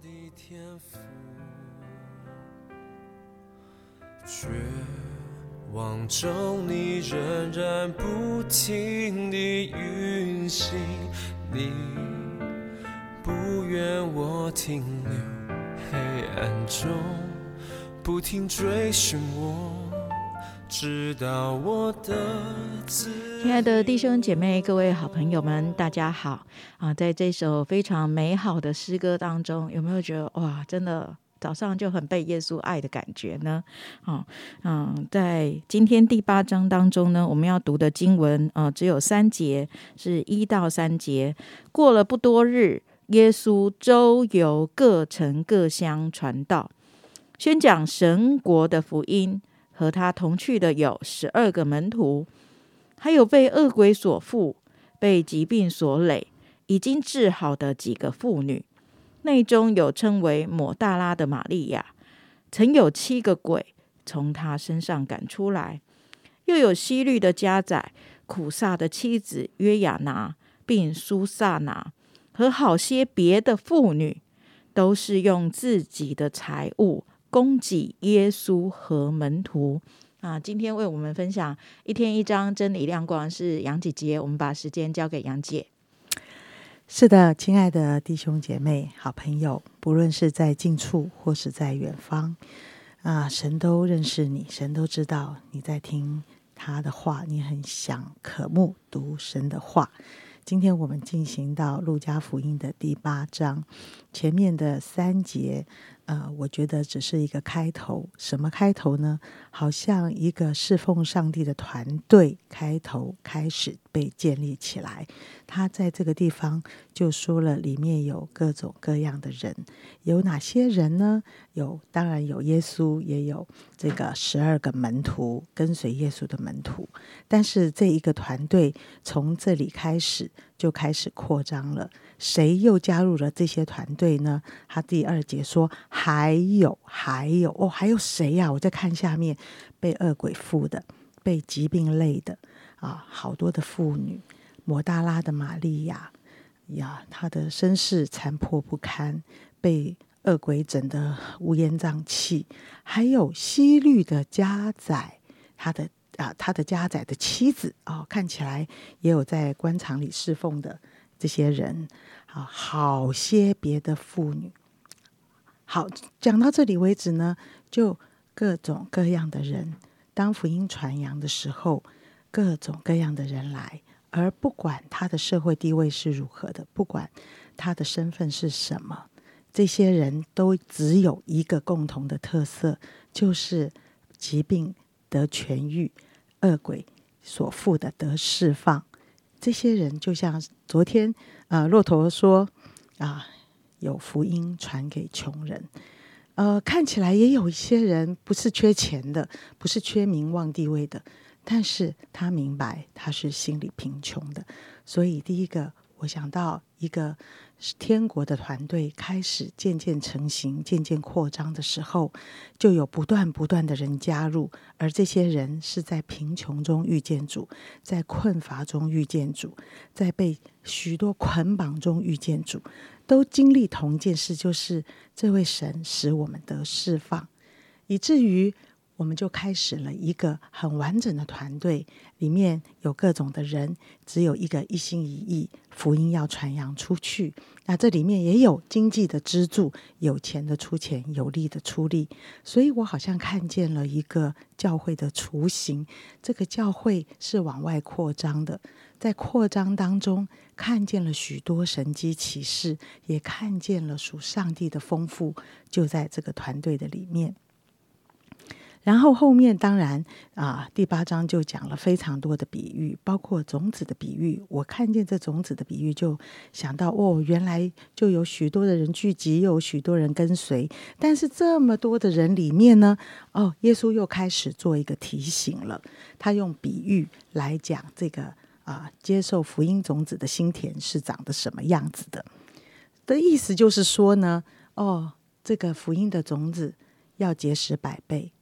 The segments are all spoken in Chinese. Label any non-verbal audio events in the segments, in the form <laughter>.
的天赋，绝望中你仍然不停地运行，你不愿我停留黑暗中，不停追寻我，直到我的亲爱的弟兄姐妹、各位好朋友们，大家好啊！在这首非常美好的诗歌当中，有没有觉得哇，真的早上就很被耶稣爱的感觉呢？啊，嗯，在今天第八章当中呢，我们要读的经文啊，只有三节，是一到三节。过了不多日，耶稣周游各城各乡传道，宣讲神国的福音。和他同去的有十二个门徒。还有被恶鬼所附、被疾病所累、已经治好的几个妇女，内中有称为抹大拉的玛利亚，曾有七个鬼从她身上赶出来；又有西律的家宰、苦萨的妻子约雅拿，并苏萨拿和好些别的妇女，都是用自己的财物供给耶稣和门徒。啊，今天为我们分享一天一章真理亮光是杨姐姐，我们把时间交给杨姐。是的，亲爱的弟兄姐妹、好朋友，不论是在近处或是在远方，啊，神都认识你，神都知道你在听他的话，你很想渴慕读神的话。今天我们进行到路加福音的第八章，前面的三节。呃，我觉得只是一个开头。什么开头呢？好像一个侍奉上帝的团队开头开始被建立起来。他在这个地方就说了，里面有各种各样的人，有哪些人呢？有，当然有耶稣，也有这个十二个门徒跟随耶稣的门徒。但是这一个团队从这里开始就开始扩张了。谁又加入了这些团队呢？他第二节说。还有，还有哦，还有谁呀？我在看下面，被恶鬼附的，被疾病累的啊，好多的妇女，摩大拉的玛利亚呀，她的身世残破不堪，被恶鬼整得乌烟瘴气。还有西律的家宰，他的啊，他的家宰的妻子啊，看起来也有在官场里侍奉的这些人啊，好些别的妇女。好，讲到这里为止呢，就各种各样的人，当福音传扬的时候，各种各样的人来，而不管他的社会地位是如何的，不管他的身份是什么，这些人都只有一个共同的特色，就是疾病得痊愈，恶鬼所负的得释放。这些人就像昨天啊，骆驼说啊。有福音传给穷人，呃，看起来也有一些人不是缺钱的，不是缺名望地位的，但是他明白他是心里贫穷的，所以第一个我想到一个。天国的团队开始渐渐成型、渐渐扩张的时候，就有不断不断的人加入，而这些人是在贫穷中遇见主，在困乏中遇见主，在被许多捆绑中遇见主，都经历同一件事，就是这位神使我们得释放，以至于。我们就开始了一个很完整的团队，里面有各种的人，只有一个一心一意，福音要传扬出去。那这里面也有经济的支柱，有钱的出钱，有力的出力。所以我好像看见了一个教会的雏形。这个教会是往外扩张的，在扩张当中看见了许多神机启示，也看见了属上帝的丰富，就在这个团队的里面。然后后面当然啊，第八章就讲了非常多的比喻，包括种子的比喻。我看见这种子的比喻，就想到哦，原来就有许多的人聚集，有许多人跟随。但是这么多的人里面呢，哦，耶稣又开始做一个提醒了。他用比喻来讲这个啊，接受福音种子的心田是长得什么样子的。的意思就是说呢，哦，这个福音的种子要结实百倍。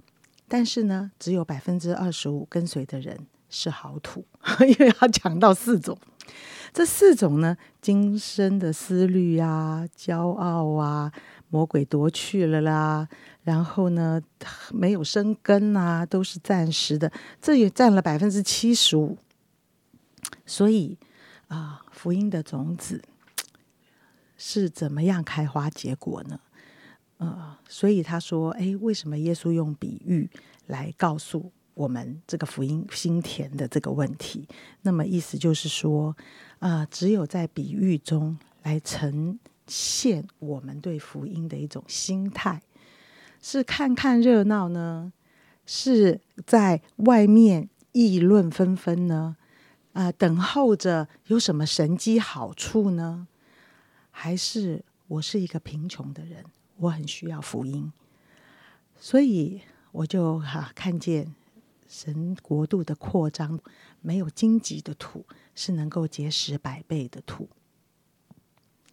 但是呢，只有百分之二十五跟随的人是好土，<laughs> 因为他讲到四种这四种呢，今生的思虑啊、骄傲啊，魔鬼夺去了啦，然后呢，没有生根啊，都是暂时的，这也占了百分之七十五。所以啊，福音的种子是怎么样开花结果呢？呃，所以他说：“哎，为什么耶稣用比喻来告诉我们这个福音心田的这个问题？那么意思就是说，啊，只有在比喻中来呈现我们对福音的一种心态，是看看热闹呢，是在外面议论纷纷呢，啊，等候着有什么神机好处呢？还是我是一个贫穷的人？”我很需要福音，所以我就哈看见神国度的扩张，没有荆棘的土是能够结实百倍的土。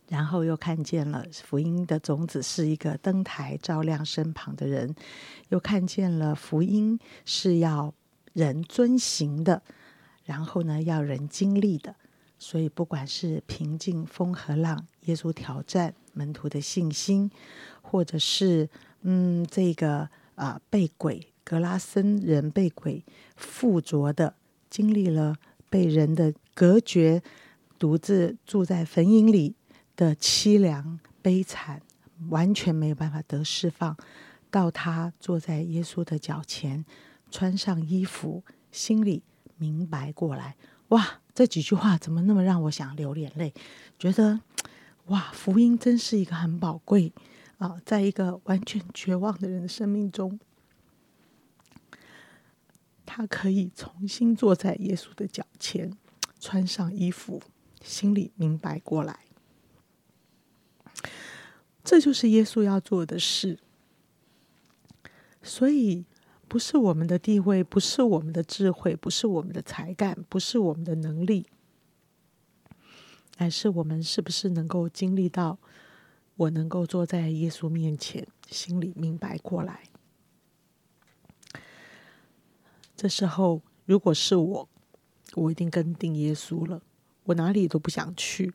然后又看见了福音的种子是一个灯台照亮身旁的人，又看见了福音是要人遵行的，然后呢要人经历的。所以不管是平静风和浪，耶稣挑战门徒的信心。或者是嗯，这个啊，被鬼格拉森人被鬼附着的，经历了被人的隔绝，独自住在坟茔里的凄凉悲惨，完全没有办法得释放。到他坐在耶稣的脚前，穿上衣服，心里明白过来。哇，这几句话怎么那么让我想流眼泪？觉得哇，福音真是一个很宝贵。啊，在一个完全绝望的人的生命中，他可以重新坐在耶稣的脚前，穿上衣服，心里明白过来。这就是耶稣要做的事。所以，不是我们的地位，不是我们的智慧，不是我们的才干，不是我们的能力，而是我们是不是能够经历到。我能够坐在耶稣面前，心里明白过来。这时候，如果是我，我一定跟定耶稣了。我哪里都不想去，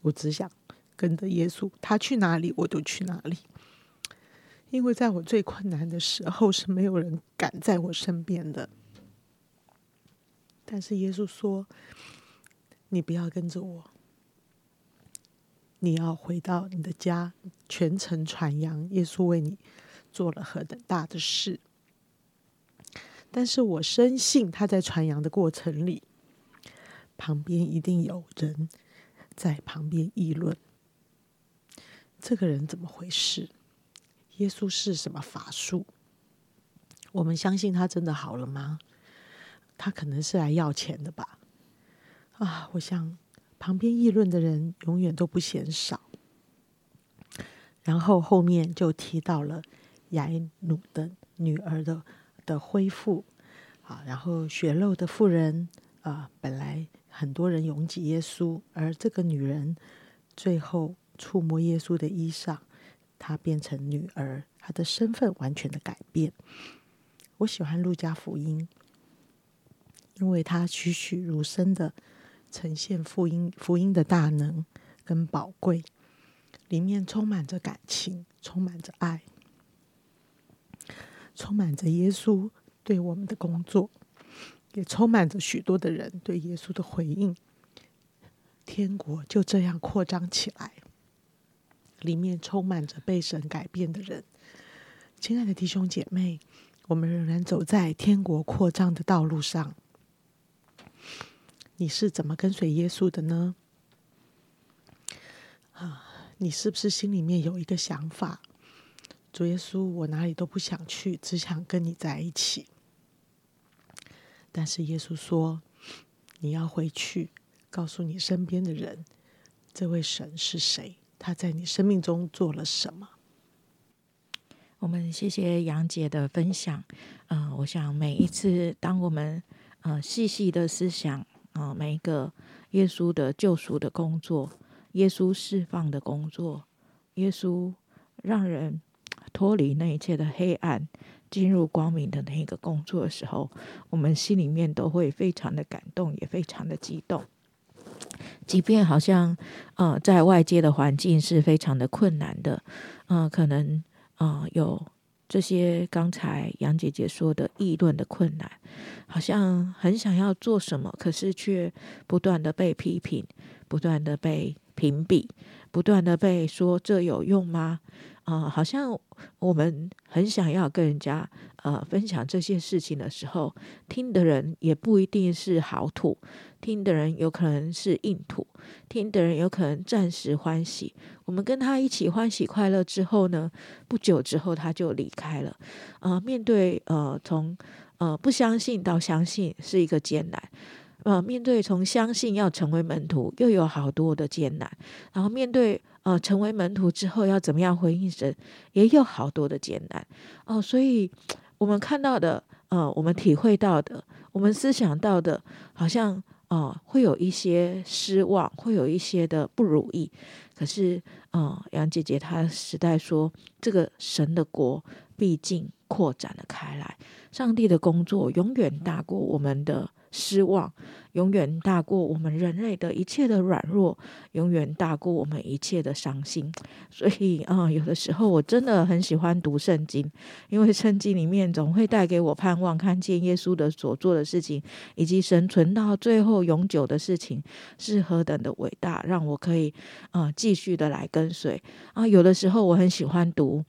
我只想跟着耶稣。他去哪里，我就去哪里。因为在我最困难的时候，是没有人敢在我身边的。但是耶稣说：“你不要跟着我。”你要回到你的家，全程传扬耶稣为你做了何等大的事。但是我深信他在传扬的过程里，旁边一定有人在旁边议论：这个人怎么回事？耶稣是什么法术？我们相信他真的好了吗？他可能是来要钱的吧？啊，我想。旁边议论的人永远都不嫌少，然后后面就提到了雅努的女儿的的恢复啊，然后血肉的妇人啊，本来很多人拥挤耶稣，而这个女人最后触摸耶稣的衣裳，她变成女儿，她的身份完全的改变。我喜欢路加福音，因为它栩栩如生的。呈现福音福音的大能跟宝贵，里面充满着感情，充满着爱，充满着耶稣对我们的工作，也充满着许多的人对耶稣的回应。天国就这样扩张起来，里面充满着被神改变的人。亲爱的弟兄姐妹，我们仍然走在天国扩张的道路上。你是怎么跟随耶稣的呢？啊，你是不是心里面有一个想法？主耶稣，我哪里都不想去，只想跟你在一起。但是耶稣说，你要回去，告诉你身边的人，这位神是谁？他在你生命中做了什么？我们谢谢杨姐的分享。嗯，我想每一次当我们呃细细的思想。啊，每一个耶稣的救赎的工作，耶稣释放的工作，耶稣让人脱离那一切的黑暗，进入光明的那个工作的时候，我们心里面都会非常的感动，也非常的激动。即便好像呃在外界的环境是非常的困难的，嗯，可能啊有这些刚才杨姐姐说的议论的困难，好像很想要做什么，可是却不断的被批评，不断的被屏蔽，不断的被说这有用吗？啊，好像我们很想要跟人家呃分享这些事情的时候，听的人也不一定是好土，听的人有可能是硬土，听的人有可能暂时欢喜。我们跟他一起欢喜快乐之后呢，不久之后他就离开了。呃，面对呃从呃不相信到相信是一个艰难。呃，面对从相信要成为门徒，又有好多的艰难；然后面对呃成为门徒之后要怎么样回应神，也有好多的艰难。哦，所以我们看到的，呃，我们体会到的，我们思想到的，好像呃会有一些失望，会有一些的不如意。可是，呃，杨姐姐她实在说，这个神的国毕竟扩展了开来，上帝的工作永远大过我们的。失望永远大过我们人类的一切的软弱，永远大过我们一切的伤心。所以啊，有的时候我真的很喜欢读圣经，因为圣经里面总会带给我盼望，看见耶稣的所做的事情，以及神存到最后永久的事情是何等的伟大，让我可以啊继续的来跟随啊。有的时候我很喜欢读。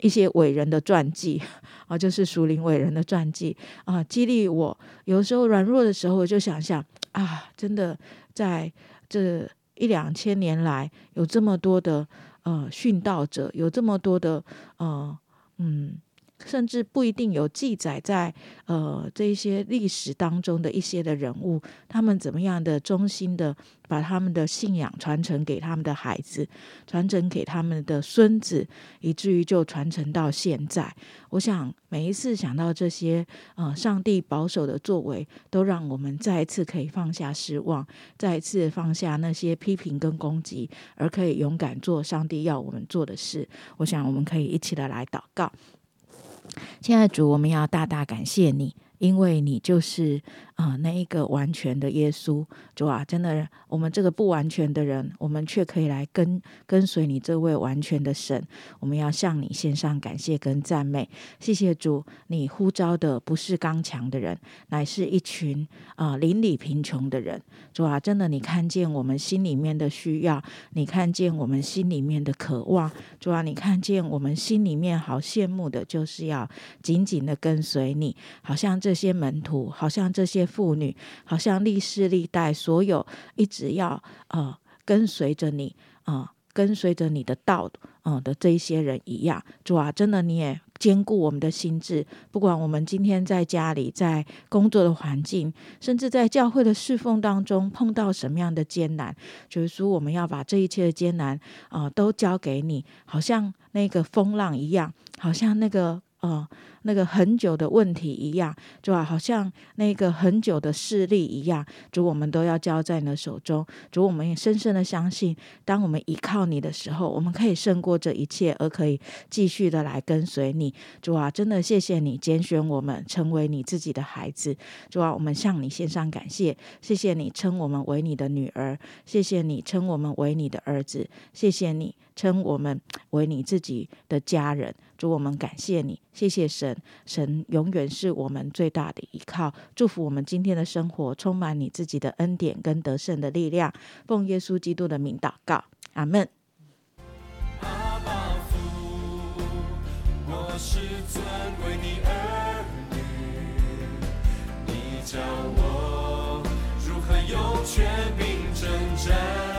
一些伟人的传记 <laughs> 啊，就是属灵伟人的传记啊，激励我。有时候软弱的时候，我就想想啊，真的在这一两千年来，有这么多的呃殉道者，有这么多的呃嗯。甚至不一定有记载在呃这些历史当中的一些的人物，他们怎么样的忠心的把他们的信仰传承给他们的孩子，传承给他们的孙子，以至于就传承到现在。我想每一次想到这些，呃，上帝保守的作为，都让我们再一次可以放下失望，再一次放下那些批评跟攻击，而可以勇敢做上帝要我们做的事。我想我们可以一起的来祷告。亲爱的主，我们要大大感谢你。因为你就是啊，那一个完全的耶稣主啊，真的，我们这个不完全的人，我们却可以来跟跟随你这位完全的神。我们要向你献上感谢跟赞美，谢谢主，你呼召的不是刚强的人，乃是一群啊邻里贫穷的人。主啊，真的，你看见我们心里面的需要，你看见我们心里面的渴望。主啊，你看见我们心里面好羡慕的，就是要紧紧的跟随你，好像。这这些门徒好像这些妇女，好像历世历代所有一直要呃跟随着你啊，跟随着你的道嗯的这一些人一样，主啊，真的你也兼顾我们的心智，不管我们今天在家里，在工作的环境，甚至在教会的侍奉当中碰到什么样的艰难，就是说我们要把这一切的艰难啊都交给你，好像那个风浪一样，好像那个呃。那个很久的问题一样，主啊好像那个很久的势力一样，主我们都要交在你的手中。主，我们也深深的相信，当我们依靠你的时候，我们可以胜过这一切，而可以继续的来跟随你。主啊，真的谢谢你拣选我们成为你自己的孩子。主啊，我们向你献上感谢，谢谢你称我们为你的女儿，谢谢你称我们为你的儿子，谢谢你称我们为你自己的家人。主，我们感谢你，谢谢神，神永远是我们最大的依靠。祝福我们今天的生活充满你自己的恩典跟得胜的力量。奉耶稣基督的名祷告，阿门。笑脸帮助。